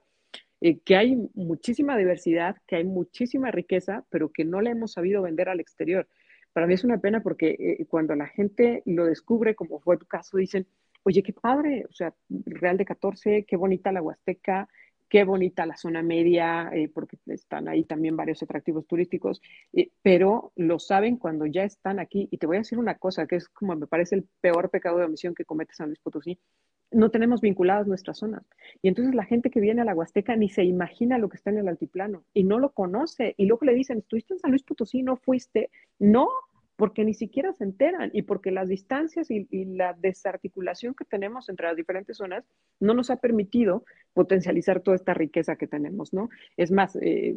eh, que hay muchísima diversidad, que hay muchísima riqueza, pero que no le hemos sabido vender al exterior para mí es una pena porque eh, cuando la gente lo descubre, como fue tu caso, dicen, oye, qué padre, o sea, Real de 14, qué bonita la Huasteca, qué bonita la zona media, eh, porque están ahí también varios atractivos turísticos, eh, pero lo saben cuando ya están aquí. Y te voy a decir una cosa, que es como me parece el peor pecado de omisión que comete San Luis Potosí. No tenemos vinculadas nuestras zonas. Y entonces la gente que viene a la Huasteca ni se imagina lo que está en el altiplano y no lo conoce. Y luego le dicen, ¿estuviste en San Luis Potosí? ¿No fuiste? No, porque ni siquiera se enteran y porque las distancias y, la desarticulación que tenemos entre las diferentes zonas no nos ha permitido potencializar toda esta riqueza que tenemos, ¿no? Es más, eh,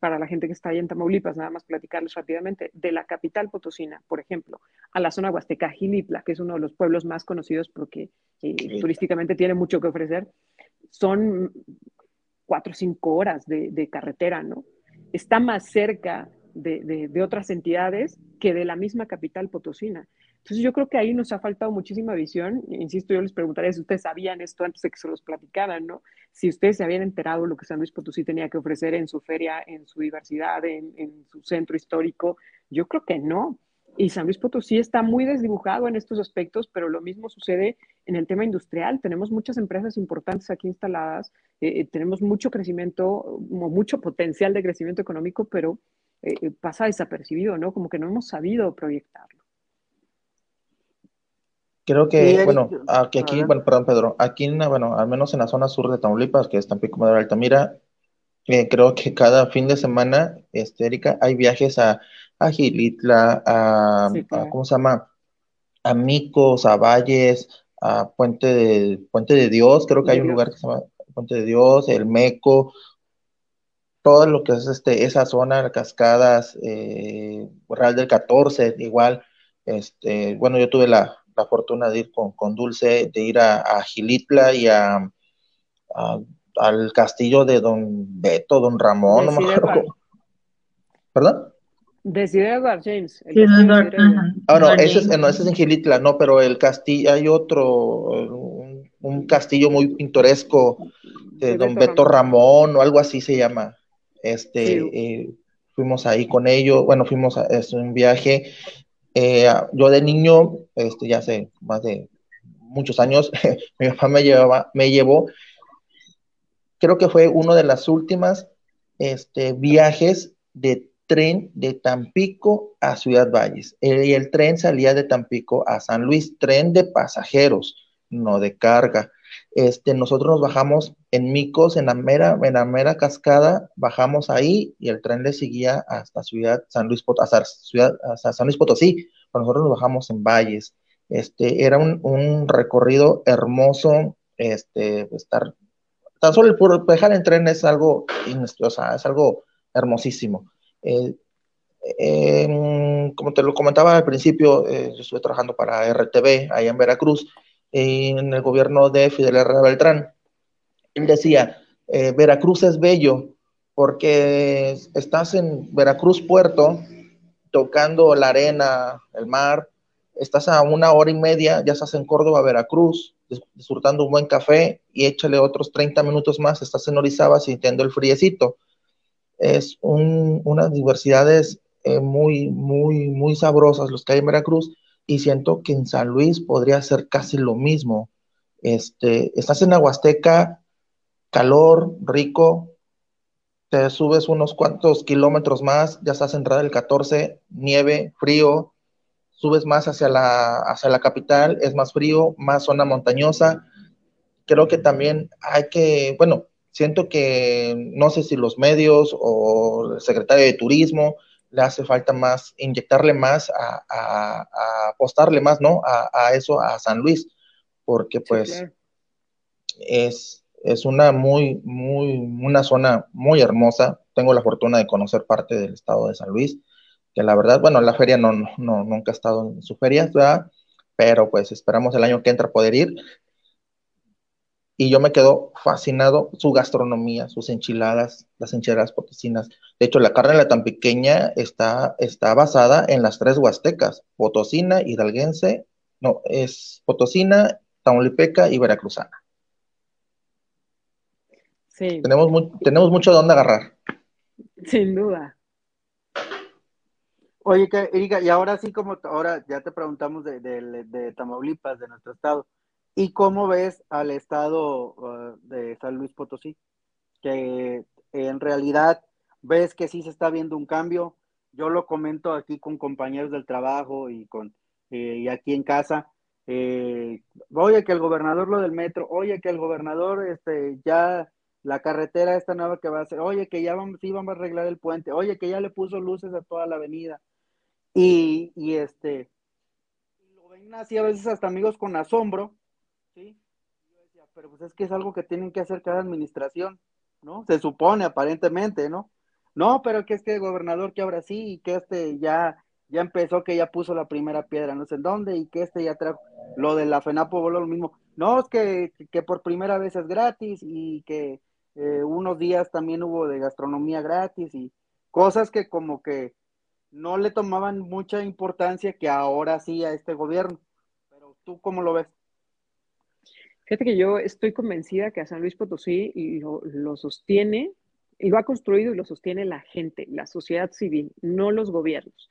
para la gente que está ahí en Tamaulipas, nada más platicarles rápidamente, de la capital potosina, por ejemplo, a la zona huasteca Gilitla, que es uno de los pueblos más conocidos porque eh, turísticamente tiene mucho que ofrecer, son cuatro o cinco horas de, de carretera, ¿no? Está más cerca de, otras entidades que de la misma capital potosina. Entonces yo creo que ahí nos ha faltado muchísima visión. Insisto, yo les preguntaría si ustedes sabían esto antes de que se los platicaran, ¿no? Si ustedes se habían enterado lo que San Luis Potosí tenía que ofrecer en su feria, en su diversidad, en, en su centro histórico. Yo creo que no. Y San Luis Potosí está muy desdibujado en estos aspectos, pero lo mismo sucede en el tema industrial. Tenemos muchas empresas importantes aquí instaladas, eh, eh, tenemos mucho crecimiento, mucho potencial de crecimiento económico, pero eh, eh, pasa desapercibido, ¿no? Como que no hemos sabido proyectarlo. Creo que, bueno, aquí, aquí bueno, perdón, Pedro, aquí, bueno, al menos en la zona sur de Tamaulipas, que es Tampico, Madero, Altamira, eh, creo que cada fin de semana, este, Erika, hay viajes a, a Gilitla, a, ¿cómo se llama? A Micos, a Valles, a Puente de, Puente de Dios, creo que hay un lugar que se llama Puente de Dios, el Meco, todo lo que es este, esa zona, cascadas, eh, Real del 14, igual, este, bueno, yo tuve la, fortuna de ir con, Dulce, de ir a, Gilitla y a, al castillo de Don Beto, Don Ramón, no me acuerdo. ¿Perdón? De Edward James. Ah, no, ese es, no, ese es en Gilitla, no, pero el castillo, hay otro, un, castillo muy pintoresco de Don Beto Ramón o algo así se llama. Este, eh, fuimos ahí con ellos, bueno, fuimos a es un viaje. Eh, yo de niño, este, ya hace más de muchos años, mi papá me, llevaba, me llevó, creo que fue uno de las últimas este, viajes de tren de Tampico a Ciudad Valles. Y el tren salía de Tampico a San Luis, tren de pasajeros, no de carga. Este, nosotros nos bajamos en Micos, en la mera, en la mera cascada, bajamos ahí y el tren le seguía hasta Ciudad San Luis, hasta ciudad, hasta San Luis Potosí. nosotros nos bajamos en Valles. Este, era un, recorrido hermoso, este, estar, tan solo el puro dejar en tren es algo, o sea, es algo hermosísimo. Eh, como te lo comentaba al principio, eh, yo estuve trabajando para RTV allá en Veracruz en el gobierno de Fidel Herrera Beltrán. Él decía, eh, Veracruz es bello porque estás en Veracruz Puerto tocando la arena, el mar, estás a una hora y media, ya estás en Córdoba, Veracruz, disfrutando un buen café y échale otros 30 minutos más, estás en Orizaba sintiendo el friecito. Es unas diversidades eh, muy, muy, muy sabrosas los que hay en Veracruz y siento que en San Luis podría ser casi lo mismo. Este, estás en Aguasteca, calor, rico, te subes unos cuantos kilómetros más, ya estás en del 14, nieve, frío, subes más hacia la, hacia la capital, es más frío, más zona montañosa. Creo que también hay que, bueno, siento que no sé si los medios o el secretario de turismo le hace falta más, inyectarle más, a, apostarle más, ¿no? A, eso, a San Luis, porque pues es, es una muy, muy, una zona muy hermosa. Tengo la fortuna de conocer parte del estado de San Luis, que la verdad, bueno, la feria no, no nunca he estado en su feria, ¿verdad? Pero pues esperamos el año que entra poder ir y yo me quedo fascinado su gastronomía, sus enchiladas, las enchiladas potosinas. De hecho, la carne la tan pequeña está, está basada en las tres huastecas, potosina, hidalguense, no, es potosina, tamaulipeca y veracruzana. Sí. Tenemos, tenemos mucho de dónde agarrar. Sin duda. Oye, Erika, y ahora sí, como ahora ya te preguntamos de, de Tamaulipas, de nuestro estado, ¿Y cómo ves al estado uh, de San Luis Potosí? que en realidad ves que sí se está viendo un cambio. Yo lo comento aquí con compañeros del trabajo y con eh, y aquí en casa. Eh, oye, que el gobernador lo del metro, oye, que el gobernador este, ya la carretera esta nueva que va a hacer, oye, que ya vamos, sí vamos a arreglar el puente, oye, que ya le puso luces a toda la avenida. Y, y este, lo ven así a veces hasta amigos con asombro, ¿sí? pero pues es que es algo que tienen que hacer cada administración, ¿no? Se supone aparentemente, ¿no? No, pero que es que el gobernador que ahora sí y que este ya ya empezó que ya puso la primera piedra, no sé en dónde, y que este ya trajo lo de la FENAPO voló lo mismo. No, es que, que por primera vez es gratis y que eh, unos días también hubo de gastronomía gratis y cosas que como que no le tomaban mucha importancia que ahora sí a este gobierno. Pero tú cómo lo ves? Fíjate que yo estoy convencida que a San Luis Potosí lo, lo sostiene y lo ha construido y lo sostiene la gente, la sociedad civil, no los gobiernos.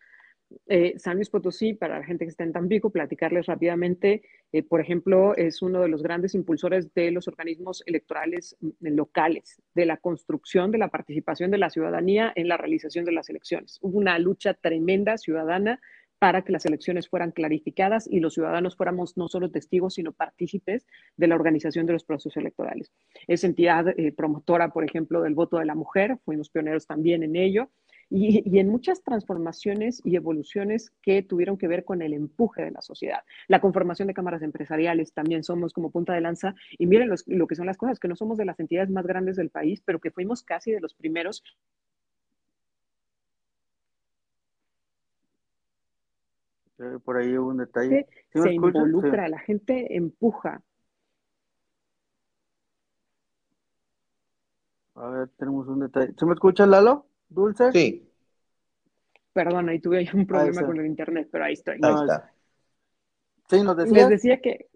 Eh, San Luis Potosí, para la gente que está en Tampico, platicarles rápidamente, eh, por ejemplo, es uno de los grandes impulsores de los organismos electorales mm, locales, de la construcción de la participación de la ciudadanía en la realización de las elecciones. Hubo una lucha tremenda ciudadana para que las elecciones fueran clarificadas y los ciudadanos fuéramos no solo testigos, sino partícipes de la organización de los procesos electorales. Es entidad eh, promotora, por ejemplo, del voto de la mujer, fuimos pioneros también en ello y, en muchas transformaciones y evoluciones que tuvieron que ver con el empuje de la sociedad. La conformación de cámaras empresariales también somos como punta de lanza y miren lo que son las cosas, que no somos de las entidades más grandes del país, pero que fuimos casi de los primeros por ahí hubo un detalle. se involucra, la gente empuja. A ver, tenemos un detalle. ¿Se me escucha, Lalo? Dulce. Sí. Perdón, ahí tuve un problema con el internet, pero ahí estoy. ahí está. Sí, nos decía. Les decía que,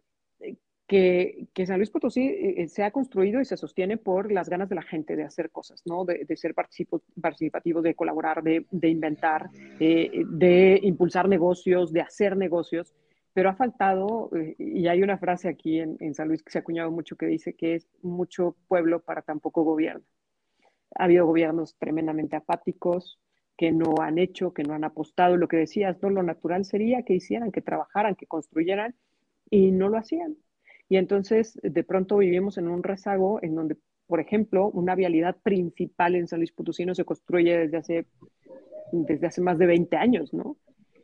que, San Luis Potosí eh, se ha construido y se sostiene por las ganas de la gente de hacer cosas, ¿no? De, ser participativo, de colaborar, de, inventar, eh, de impulsar negocios, de hacer negocios. Pero ha faltado, eh, y hay una frase aquí en, en San Luis que se ha acuñado mucho que dice que es mucho pueblo para tan poco gobierno. Ha habido gobiernos tremendamente apáticos que no han hecho, que no han apostado. Lo que decías, ¿no? Lo natural sería que hicieran, que trabajaran, que construyeran y no lo hacían. Y entonces de pronto vivimos en un rezago en donde, por ejemplo, una vialidad principal en San Luis Potosí no se construye desde hace, desde hace más de 20 años, ¿no?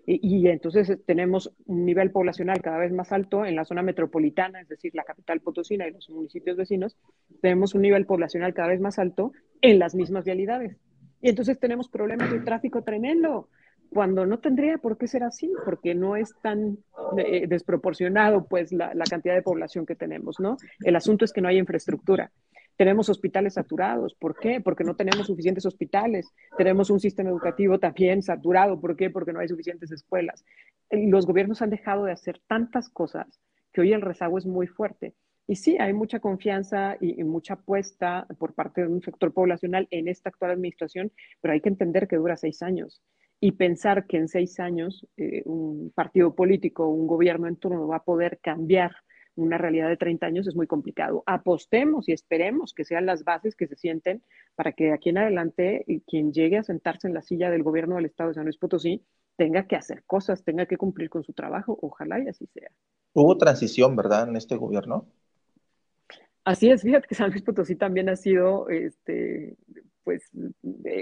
Y, entonces tenemos un nivel poblacional cada vez más alto en la zona metropolitana, es decir, la capital potosina y los municipios vecinos, tenemos un nivel poblacional cada vez más alto en las mismas vialidades. Y entonces tenemos problemas de tráfico tremendo, cuando no tendría por qué ser así, porque no es tan eh, desproporcionado pues la, cantidad de población que tenemos, ¿no? El asunto es que no hay infraestructura. Tenemos hospitales saturados. ¿Por qué? Porque no tenemos suficientes hospitales. Tenemos un sistema educativo también saturado. ¿Por qué? Porque no hay suficientes escuelas. Los gobiernos han dejado de hacer tantas cosas que hoy el rezago es muy fuerte. Y sí, hay mucha confianza y, mucha apuesta por parte de un sector poblacional en esta actual administración, pero hay que entender que dura seis años y pensar que en seis años eh, un partido político, un gobierno en turno va a poder cambiar una realidad de 30 años es muy complicado. Apostemos y esperemos que sean las bases que se sienten para que de aquí en adelante quien llegue a sentarse en la silla del gobierno del Estado de San Luis Potosí tenga que hacer cosas, tenga que cumplir con su trabajo. Ojalá y así sea. Hubo transición, ¿verdad, en este gobierno? Así es, fíjate que San Luis Potosí también ha sido este, pues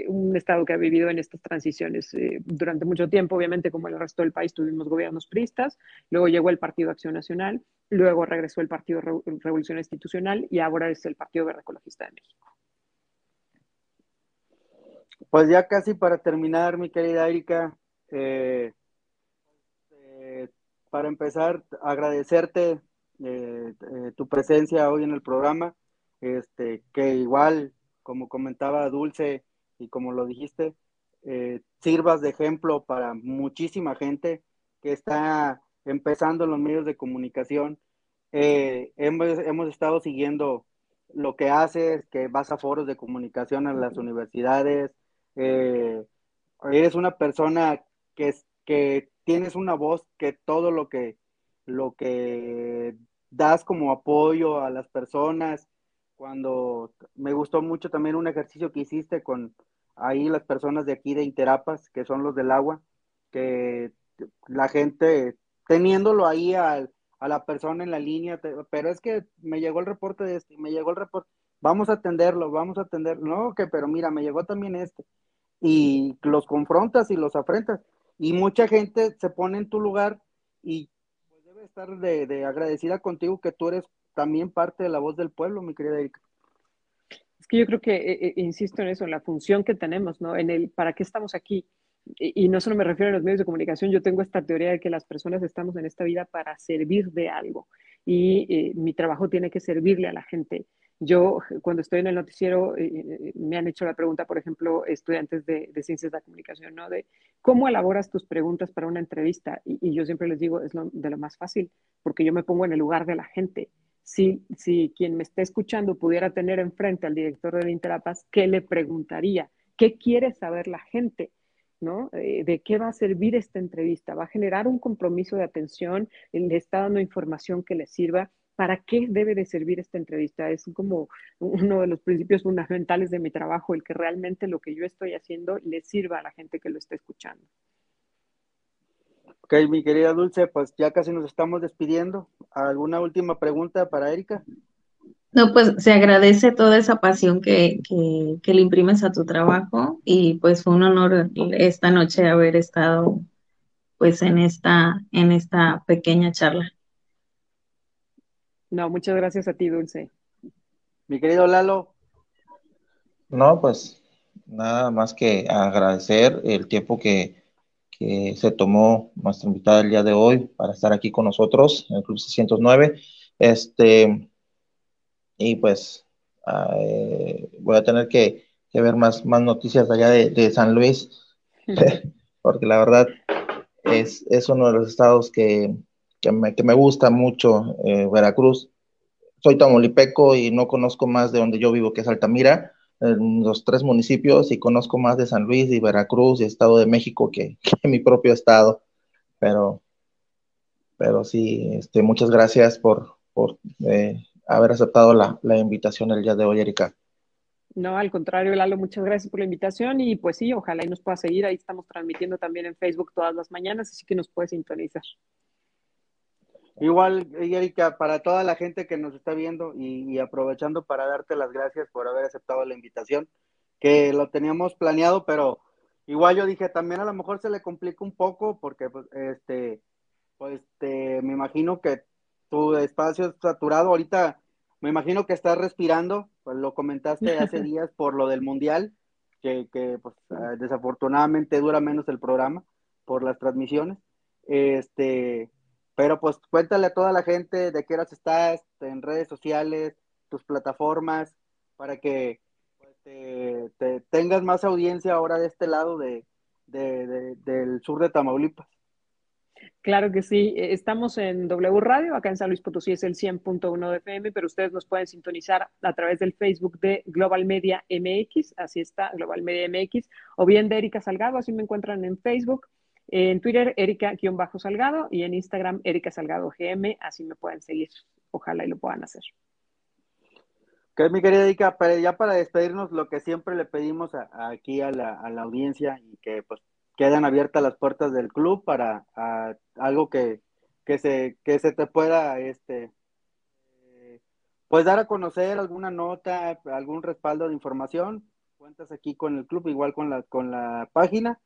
un estado que ha vivido en estas transiciones eh, durante mucho tiempo, obviamente como el resto del país tuvimos gobiernos priistas, luego llegó el Partido Acción Nacional, luego regresó el Partido Revolución Institucional y ahora es el Partido Verde Ecologista de México. Pues ya casi para terminar, mi querida Erika, eh, eh, para empezar, agradecerte tu presencia hoy en el programa, este, que igual como comentaba Dulce y como lo dijiste, eh, sirvas de ejemplo para muchísima gente que está empezando en los medios de comunicación. Eh, hemos, estado siguiendo lo que haces, que vas a foros de comunicación en las universidades. Eh, eres una persona que, que tienes una voz que todo lo que, lo que das como apoyo a las personas cuando me gustó mucho también un ejercicio que hiciste con ahí las personas de aquí de Interapas, que son los del agua, que la gente teniéndolo ahí a, la persona en la línea, pero es que me llegó el reporte de este, me llegó el reporte, vamos a atenderlo, vamos a atenderlo, no, que pero mira, me llegó también este, y los confrontas y los afrentas, y mucha gente se pone en tu lugar y pues, debe estar de, de agradecida contigo que tú eres también parte de la voz del pueblo, mi querida Erika. Es que yo creo que, eh, eh, insisto en eso, en la función que tenemos, ¿no? En el, ¿para qué estamos aquí? y, no solo me refiero a los medios de comunicación, yo tengo esta teoría de que las personas estamos en esta vida para servir de algo y eh, mi trabajo tiene que servirle a la gente. Yo, cuando estoy en el noticiero, eh, eh, me han hecho la pregunta, por ejemplo, estudiantes de, ciencias de la comunicación, ¿no? De cómo elaboras tus preguntas para una entrevista. Y, yo siempre les digo, es de lo más fácil, porque yo me pongo en el lugar de la gente. Si, si quien me está escuchando pudiera tener enfrente al director del Interapas, ¿qué le preguntaría? ¿Qué quiere saber la gente? ¿no? Eh, ¿De qué va a servir esta entrevista? ¿Va a generar un compromiso de atención? ¿Le está dando información que le sirva? ¿Para qué debe de servir esta entrevista? Es como uno de los principios fundamentales de mi trabajo, el que realmente lo que yo estoy haciendo le sirva a la gente que lo está escuchando. Ok, mi querida Dulce, pues ya casi nos estamos despidiendo. ¿Alguna última pregunta para Erika? No, pues se agradece toda esa pasión que, que, le imprimes a tu trabajo y pues fue un honor esta noche haber estado pues en esta, en esta pequeña charla. No, muchas gracias a ti, Dulce. Mi querido Lalo. No, pues nada más que agradecer el tiempo que, que se tomó nuestra invitada el día de hoy para estar aquí con nosotros en el Club 609. Este, y pues eh, voy a tener que, ver más, más noticias allá de, San Luis, porque la verdad es, es, uno de los estados que, que, me, que me, gusta mucho, eh, Veracruz. Soy tamaulipeco y no conozco más de donde yo vivo, que es Altamira, en los tres municipios, y conozco más de San Luis y Veracruz y Estado de México que, mi propio estado. Pero, pero sí, este, muchas gracias por, por eh, haber aceptado la, invitación el día de hoy, Erika. No, al contrario, Lalo, muchas gracias por la invitación y pues sí, ojalá y nos pueda seguir. Ahí estamos transmitiendo también en Facebook todas las mañanas, así que nos puede sintonizar. Igual, Erika, para toda la gente que nos está viendo y, aprovechando para darte las gracias por haber aceptado la invitación, que lo teníamos planeado, pero igual yo dije, también a lo mejor se le complica un poco porque pues, este, pues este, me imagino que tu espacio es saturado. Ahorita me imagino que estás respirando, pues lo comentaste hace días por lo del mundial, que, que pues, ah, desafortunadamente dura menos el programa por las transmisiones. Este, pero pues cuéntale a toda la gente de qué horas estás en redes sociales, tus plataformas, para que pues, te, tengas más audiencia ahora de este lado de, del sur de Tamaulipas. Claro que sí, e, estamos en W Radio, acá en San Luis Potosí es el 100.1 de FM, pero ustedes nos pueden sintonizar a través del Facebook de Global Media MX, así está, Global Media MX, o bien de Erika Salgado, así me encuentran en Facebook, en Twitter, Erika-Salgado, y en Instagram, Erika Salgado GM, así me pueden seguir, ojalá y lo puedan hacer. Que mi querida Erika, ya para despedirnos, lo que siempre le pedimos aquí a la, a la audiencia y que pues quedan abiertas las puertas del club para algo que, que, se, que se te pueda, este, pues dar a conocer alguna nota, algún respaldo de información. Cuentas aquí con el club, igual con la, con la página.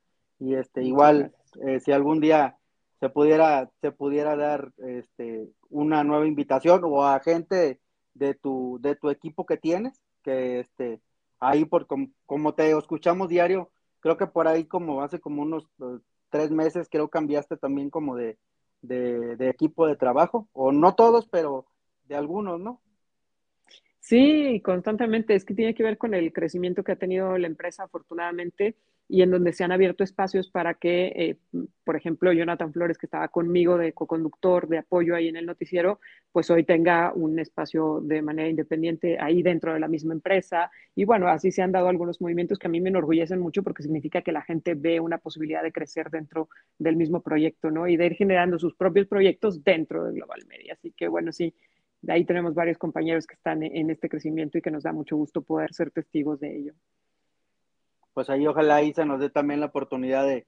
Y este, igual, eh, si algún día se pudiera, se pudiera dar este, una nueva invitación o a gente de tu, de tu equipo que tienes, que este, ahí por como te escuchamos diario, creo que por ahí como hace como unos eh, tres meses creo cambiaste también como de, de, equipo de trabajo, o no todos, pero de algunos, ¿no? Sí, constantemente. Es que tiene que ver con el crecimiento que ha tenido la empresa, afortunadamente y en donde se han abierto espacios para que, eh, por ejemplo, Jonathan Flores, que estaba conmigo de co-conductor, de apoyo ahí en el noticiero, pues hoy tenga un espacio de manera independiente ahí dentro de la misma empresa. Y bueno, así se han dado algunos movimientos que a mí me enorgullecen mucho porque significa que la gente ve una posibilidad de crecer dentro del mismo proyecto, ¿no? Y de ir generando sus propios proyectos dentro de Global Media. Así que bueno, sí, de ahí tenemos varios compañeros que están en este crecimiento y que nos da mucho gusto poder ser testigos de ello. Pues ahí ojalá se nos dé también la oportunidad de,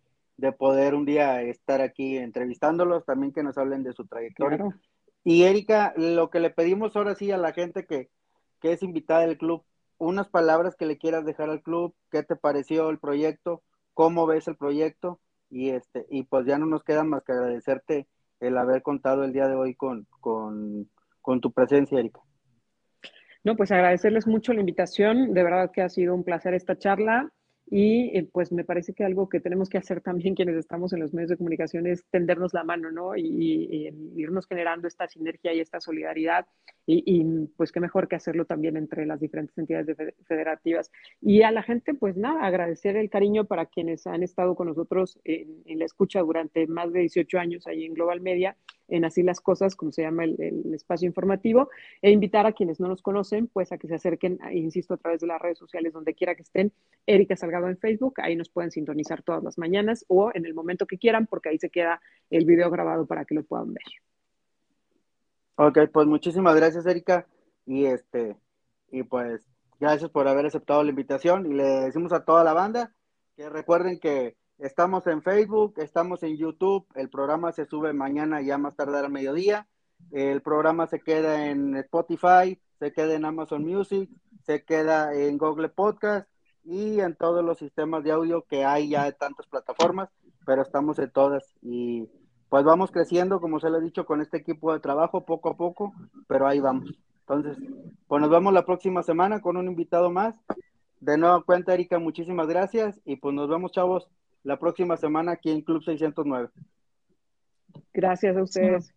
poder un día estar aquí entrevistándolos, también que nos hablen de su trayectoria. Y Erika, lo que le pedimos ahora sí a la gente que, que es invitada del club, unas palabras que le quieras dejar al club, qué te pareció el proyecto, cómo ves el proyecto y este y pues ya no nos queda más que agradecerte el haber contado el día de hoy con, con, con tu presencia, Erika. No, pues agradecerles mucho la invitación, de verdad que ha sido un placer esta charla. Y eh, pues me parece que algo que tenemos que hacer también quienes estamos en los medios de comunicación es tendernos la mano, ¿no? Y, irnos generando esta sinergia y esta solidaridad. Y, pues qué mejor que hacerlo también entre las diferentes entidades federativas. Y a la gente, pues nada, agradecer el cariño para quienes han estado con nosotros en, en la escucha durante más de 18 años ahí en Global Media en Así las Cosas, como se llama el, espacio informativo, e invitar a quienes no nos conocen, pues a que se acerquen, insisto, a través de las redes sociales, donde quiera que estén, Erika Salgado en Facebook, ahí nos pueden sintonizar todas las mañanas o en el momento que quieran, porque ahí se queda el video grabado para que lo puedan ver. Ok, pues muchísimas gracias, Erika, y este, y pues gracias por haber aceptado la invitación, y le decimos a toda la banda que recuerden que Estamos en Facebook, estamos en YouTube, el programa se sube mañana ya más tarde al mediodía, el programa se queda en Spotify, se queda en Amazon Music, se queda en Google Podcast y en todos los sistemas de audio que hay ya de tantas plataformas, pero estamos en todas y pues vamos creciendo, como se lo he dicho, con este equipo de trabajo poco a poco, pero ahí vamos. Entonces, pues nos vemos la próxima semana con un invitado más. De nuevo cuenta, Erika, muchísimas gracias y pues nos vemos, chavos la próxima semana aquí en Club 609. Gracias a ustedes.